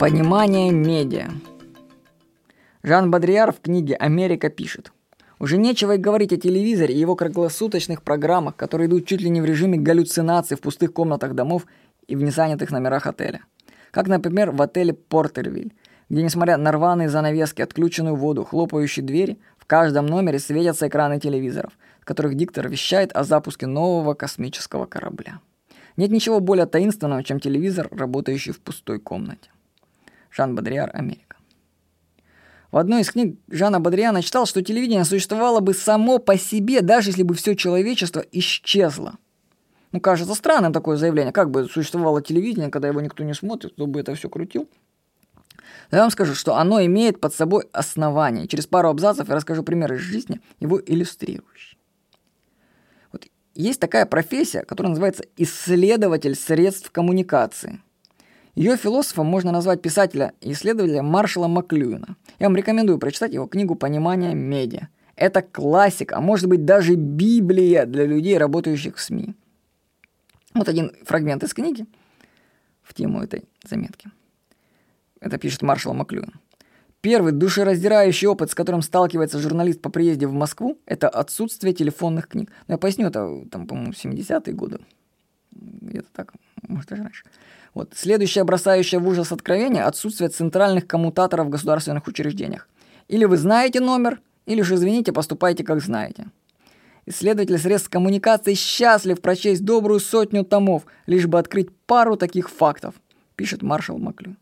Понимание медиа. Жан Бадриар в книге «Америка» пишет. Уже нечего и говорить о телевизоре и его круглосуточных программах, которые идут чуть ли не в режиме галлюцинаций в пустых комнатах домов и в незанятых номерах отеля. Как, например, в отеле «Портервиль», где, несмотря на рваные занавески, отключенную воду, хлопающие двери, в каждом номере светятся экраны телевизоров, в которых диктор вещает о запуске нового космического корабля. Нет ничего более таинственного, чем телевизор, работающий в пустой комнате. Жан Бодриар, Америка. В одной из книг Жана Бодриана читал, что телевидение существовало бы само по себе, даже если бы все человечество исчезло. Ну, кажется странным такое заявление. Как бы существовало телевидение, когда его никто не смотрит, кто бы это все крутил? Но я вам скажу, что оно имеет под собой основание. Через пару абзацев я расскажу примеры из жизни, его иллюстрирующие. Вот есть такая профессия, которая называется исследователь средств коммуникации – ее философом можно назвать писателя и исследователя Маршала Маклюина. Я вам рекомендую прочитать его книгу «Понимание медиа». Это классика, а может быть даже Библия для людей, работающих в СМИ. Вот один фрагмент из книги в тему этой заметки. Это пишет Маршал Маклюин. Первый душераздирающий опыт, с которым сталкивается журналист по приезде в Москву, это отсутствие телефонных книг. Но я поясню, это, там, по-моему, 70-е годы. Где-то так, может, даже раньше. Вот. Следующее бросающее в ужас откровение – отсутствие центральных коммутаторов в государственных учреждениях. Или вы знаете номер, или же, извините, поступайте как знаете. Исследователь средств коммуникации счастлив прочесть добрую сотню томов, лишь бы открыть пару таких фактов, пишет маршал Маклю.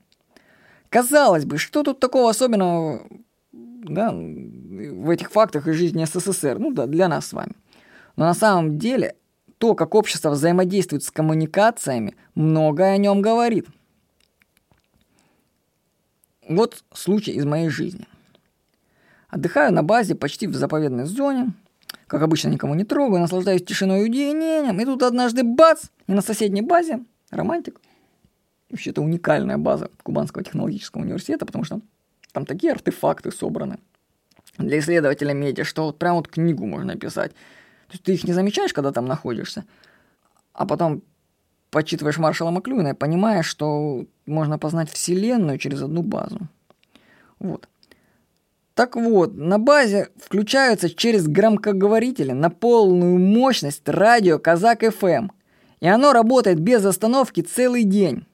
Казалось бы, что тут такого особенного да, в этих фактах из жизни СССР? Ну да, для нас с вами. Но на самом деле то, как общество взаимодействует с коммуникациями, многое о нем говорит. Вот случай из моей жизни. Отдыхаю на базе почти в заповедной зоне. Как обычно, никому не трогаю, наслаждаюсь тишиной и уединением. И тут однажды бац! И на соседней базе романтик. Вообще-то уникальная база Кубанского технологического университета, потому что там такие артефакты собраны для исследователя медиа, что вот прям вот книгу можно писать. То есть ты их не замечаешь, когда там находишься, а потом почитываешь Маршала Маклюина и понимаешь, что можно познать Вселенную через одну базу. Вот. Так вот, на базе включаются через громкоговорители на полную мощность радио Казак ФМ. И оно работает без остановки целый день.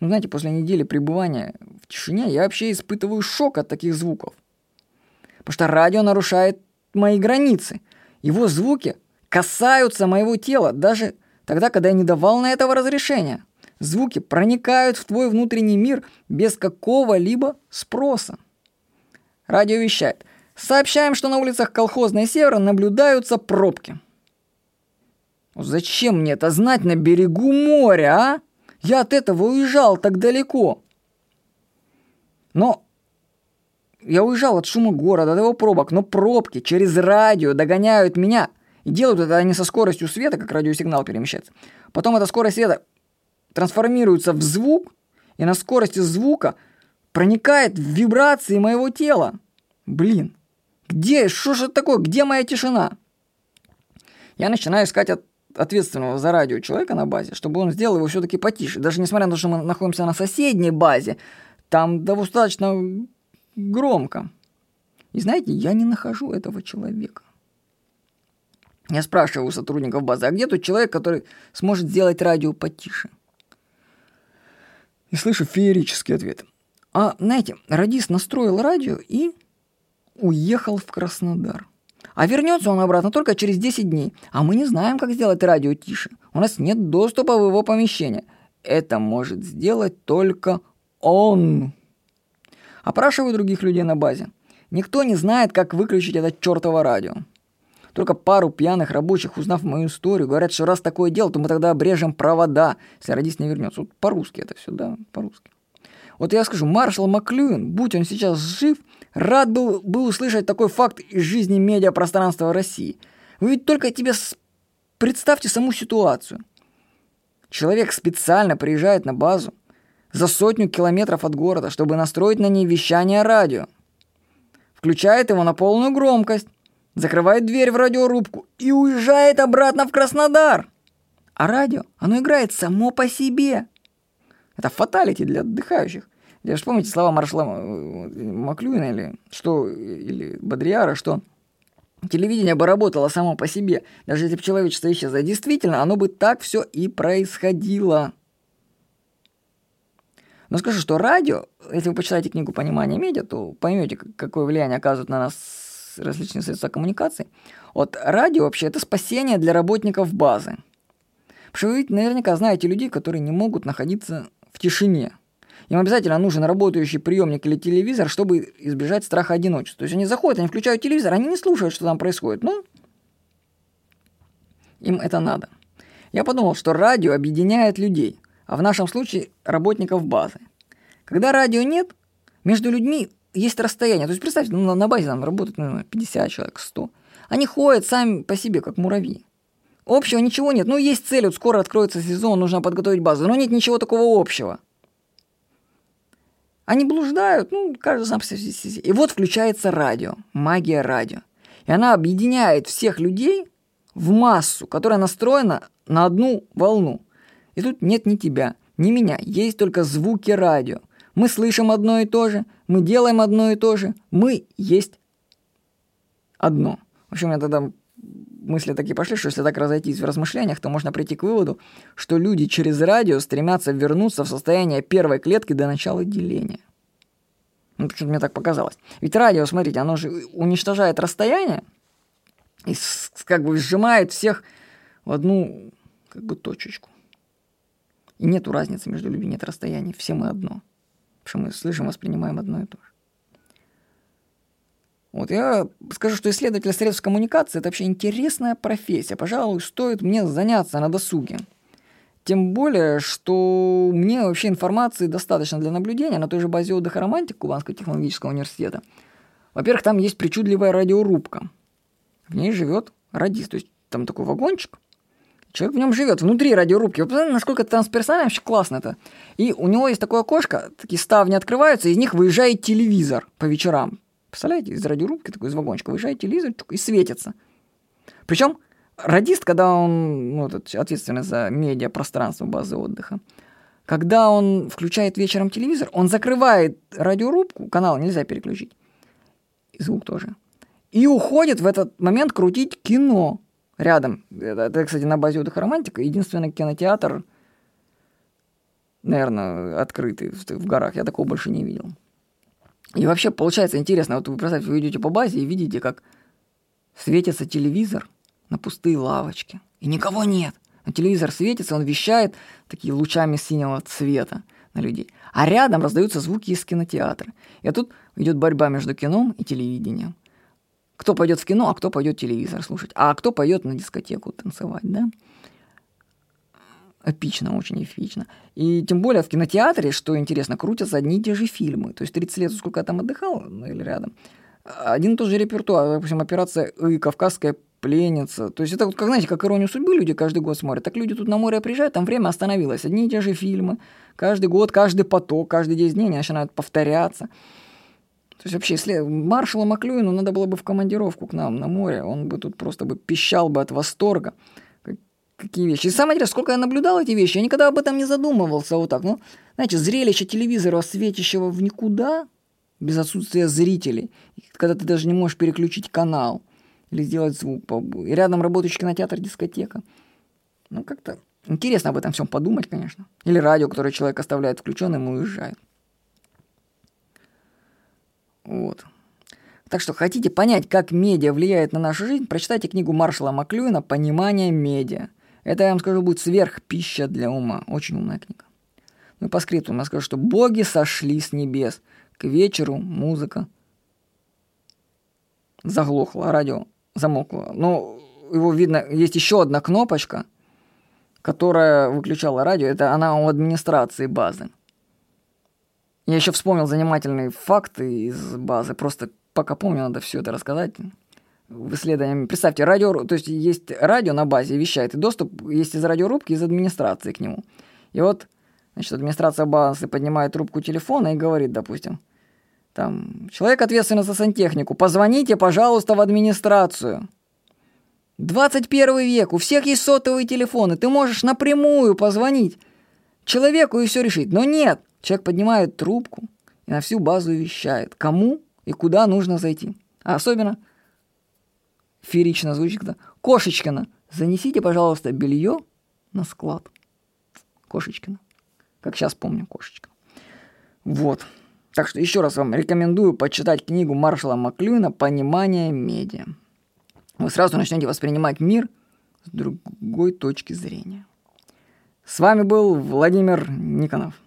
Ну, знаете, после недели пребывания в тишине я вообще испытываю шок от таких звуков. Потому что радио нарушает мои границы – его звуки касаются моего тела, даже тогда, когда я не давал на этого разрешения. Звуки проникают в твой внутренний мир без какого-либо спроса. Радио вещает. Сообщаем, что на улицах колхозной севера наблюдаются пробки. Зачем мне это знать на берегу моря, а? Я от этого уезжал так далеко. Но я уезжал от шума города, от его пробок, но пробки через радио догоняют меня. И делают это они со скоростью света, как радиосигнал перемещается. Потом эта скорость света трансформируется в звук, и на скорости звука проникает в вибрации моего тела. Блин, где, что же это такое, где моя тишина? Я начинаю искать от ответственного за радио человека на базе, чтобы он сделал его все-таки потише. Даже несмотря на то, что мы находимся на соседней базе, там достаточно громко. И знаете, я не нахожу этого человека. Я спрашиваю у сотрудников базы, а где тот человек, который сможет сделать радио потише? И слышу феерический ответ. А, знаете, радист настроил радио и уехал в Краснодар. А вернется он обратно только через 10 дней. А мы не знаем, как сделать радио тише. У нас нет доступа в его помещение. Это может сделать только он. Опрашиваю других людей на базе. Никто не знает, как выключить это чертово радио. Только пару пьяных рабочих, узнав мою историю, говорят, что раз такое дело, то мы тогда обрежем провода, если радист не вернется. Вот по-русски это все, да, по-русски. Вот я скажу, маршал Маклюин, будь он сейчас жив, рад был бы услышать такой факт из жизни медиапространства России. Вы ведь только тебе представьте саму ситуацию. Человек специально приезжает на базу, за сотню километров от города, чтобы настроить на ней вещание радио. Включает его на полную громкость, закрывает дверь в радиорубку и уезжает обратно в Краснодар. А радио, оно играет само по себе. Это фаталити для отдыхающих. Я же помните слова маршала Маклюина или, что, или Бодриара, что телевидение бы работало само по себе, даже если бы человечество исчезло. Действительно, оно бы так все и происходило. Но скажу, что радио, если вы почитаете книгу «Понимание медиа», то поймете, какое влияние оказывают на нас различные средства коммуникации. Вот радио вообще это спасение для работников базы. Потому что вы наверняка знаете людей, которые не могут находиться в тишине. Им обязательно нужен работающий приемник или телевизор, чтобы избежать страха одиночества. То есть они заходят, они включают телевизор, они не слушают, что там происходит. Но им это надо. Я подумал, что радио объединяет людей а в нашем случае работников базы. Когда радио нет, между людьми есть расстояние. То есть представьте, ну, на базе там работает ну, 50 человек, 100. Они ходят сами по себе, как муравьи. Общего ничего нет. Ну, есть цель, вот скоро откроется сезон, нужно подготовить базу. Но нет ничего такого общего. Они блуждают, ну, каждый сам по себе. И вот включается радио, магия радио. И она объединяет всех людей в массу, которая настроена на одну волну. И тут нет ни тебя, ни меня, есть только звуки радио. Мы слышим одно и то же, мы делаем одно и то же, мы есть одно. В общем, меня тогда мысли такие пошли, что если так разойтись в размышлениях, то можно прийти к выводу, что люди через радио стремятся вернуться в состояние первой клетки до начала деления. Ну, почему-то мне так показалось. Ведь радио, смотрите, оно же уничтожает расстояние и как бы сжимает всех в одну как бы точечку. И нету разницы между людьми, нет расстояний. Все мы одно. Потому что мы слышим, воспринимаем одно и то же. Вот я скажу, что исследователь средств коммуникации – это вообще интересная профессия. Пожалуй, стоит мне заняться на досуге. Тем более, что мне вообще информации достаточно для наблюдения на той же базе отдыха «Романтик» Кубанского технологического университета. Во-первых, там есть причудливая радиорубка. В ней живет радист. То есть там такой вагончик, Человек в нем живет, внутри радиорубки. Вы посмотрите, насколько трансперсонально, вообще классно это. И у него есть такое окошко, такие ставни открываются, из них выезжает телевизор по вечерам. Представляете, из радиорубки, такой из вагончика, выезжает телевизор и светится. Причем радист, когда он ну, ответственный за медиапространство базы отдыха, когда он включает вечером телевизор, он закрывает радиорубку, канал нельзя переключить, и звук тоже, и уходит в этот момент крутить кино рядом. Это, это, кстати, на базе отдыха романтика. Единственный кинотеатр, наверное, открытый в, в горах. Я такого больше не видел. И вообще получается интересно. Вот вы представьте, вы идете по базе и видите, как светится телевизор на пустые лавочки. И никого нет. Но телевизор светится, он вещает такие лучами синего цвета на людей. А рядом раздаются звуки из кинотеатра. И тут идет борьба между кином и телевидением. Кто пойдет в кино, а кто пойдет телевизор слушать, а кто пойдет на дискотеку танцевать, да? Эпично, очень эпично. И тем более в кинотеатре, что интересно, крутятся одни и те же фильмы. То есть 30 лет, сколько я там отдыхал, ну или рядом, один и тот же репертуар, допустим, операция «И», «Кавказская пленница». То есть это вот, как, знаете, как «Иронию судьбы» люди каждый год смотрят. Так люди тут на море приезжают, там время остановилось. Одни и те же фильмы. Каждый год, каждый поток, каждый 10 дней они начинают повторяться. То есть вообще, если маршала Маклюину надо было бы в командировку к нам на море, он бы тут просто бы пищал бы от восторга. Какие вещи. И самое интересное, сколько я наблюдал эти вещи, я никогда об этом не задумывался вот так. Ну, знаете, зрелище телевизора, светящего в никуда, без отсутствия зрителей, когда ты даже не можешь переключить канал или сделать звук. И рядом работающий кинотеатр, дискотека. Ну, как-то интересно об этом всем подумать, конечно. Или радио, которое человек оставляет включенным и уезжает. Вот. Так что хотите понять, как медиа влияет на нашу жизнь, прочитайте книгу Маршала Маклюина «Понимание медиа». Это, я вам скажу, будет сверхпища для ума. Очень умная книга. Ну и по скрипту я скажу, что боги сошли с небес. К вечеру музыка заглохла, радио замокло. Но его видно, есть еще одна кнопочка, которая выключала радио. Это она у администрации базы. Я еще вспомнил занимательные факты из базы. Просто пока помню, надо все это рассказать. В исследовании. Представьте, радио, то есть есть радио на базе вещает, и доступ есть из радиорубки, из администрации к нему. И вот, значит, администрация базы поднимает трубку телефона и говорит, допустим, там, человек ответственный за сантехнику, позвоните, пожалуйста, в администрацию. 21 век, у всех есть сотовые телефоны, ты можешь напрямую позвонить человеку и все решить. Но нет, Человек поднимает трубку, и на всю базу вещает, кому и куда нужно зайти. А особенно феерично звучит, когда Кошечкина, занесите, пожалуйста, белье на склад. Кошечкина. Как сейчас помню, Кошечкина. Вот. Так что еще раз вам рекомендую почитать книгу Маршала Маклюина «Понимание медиа». Вы сразу начнете воспринимать мир с другой точки зрения. С вами был Владимир Никонов.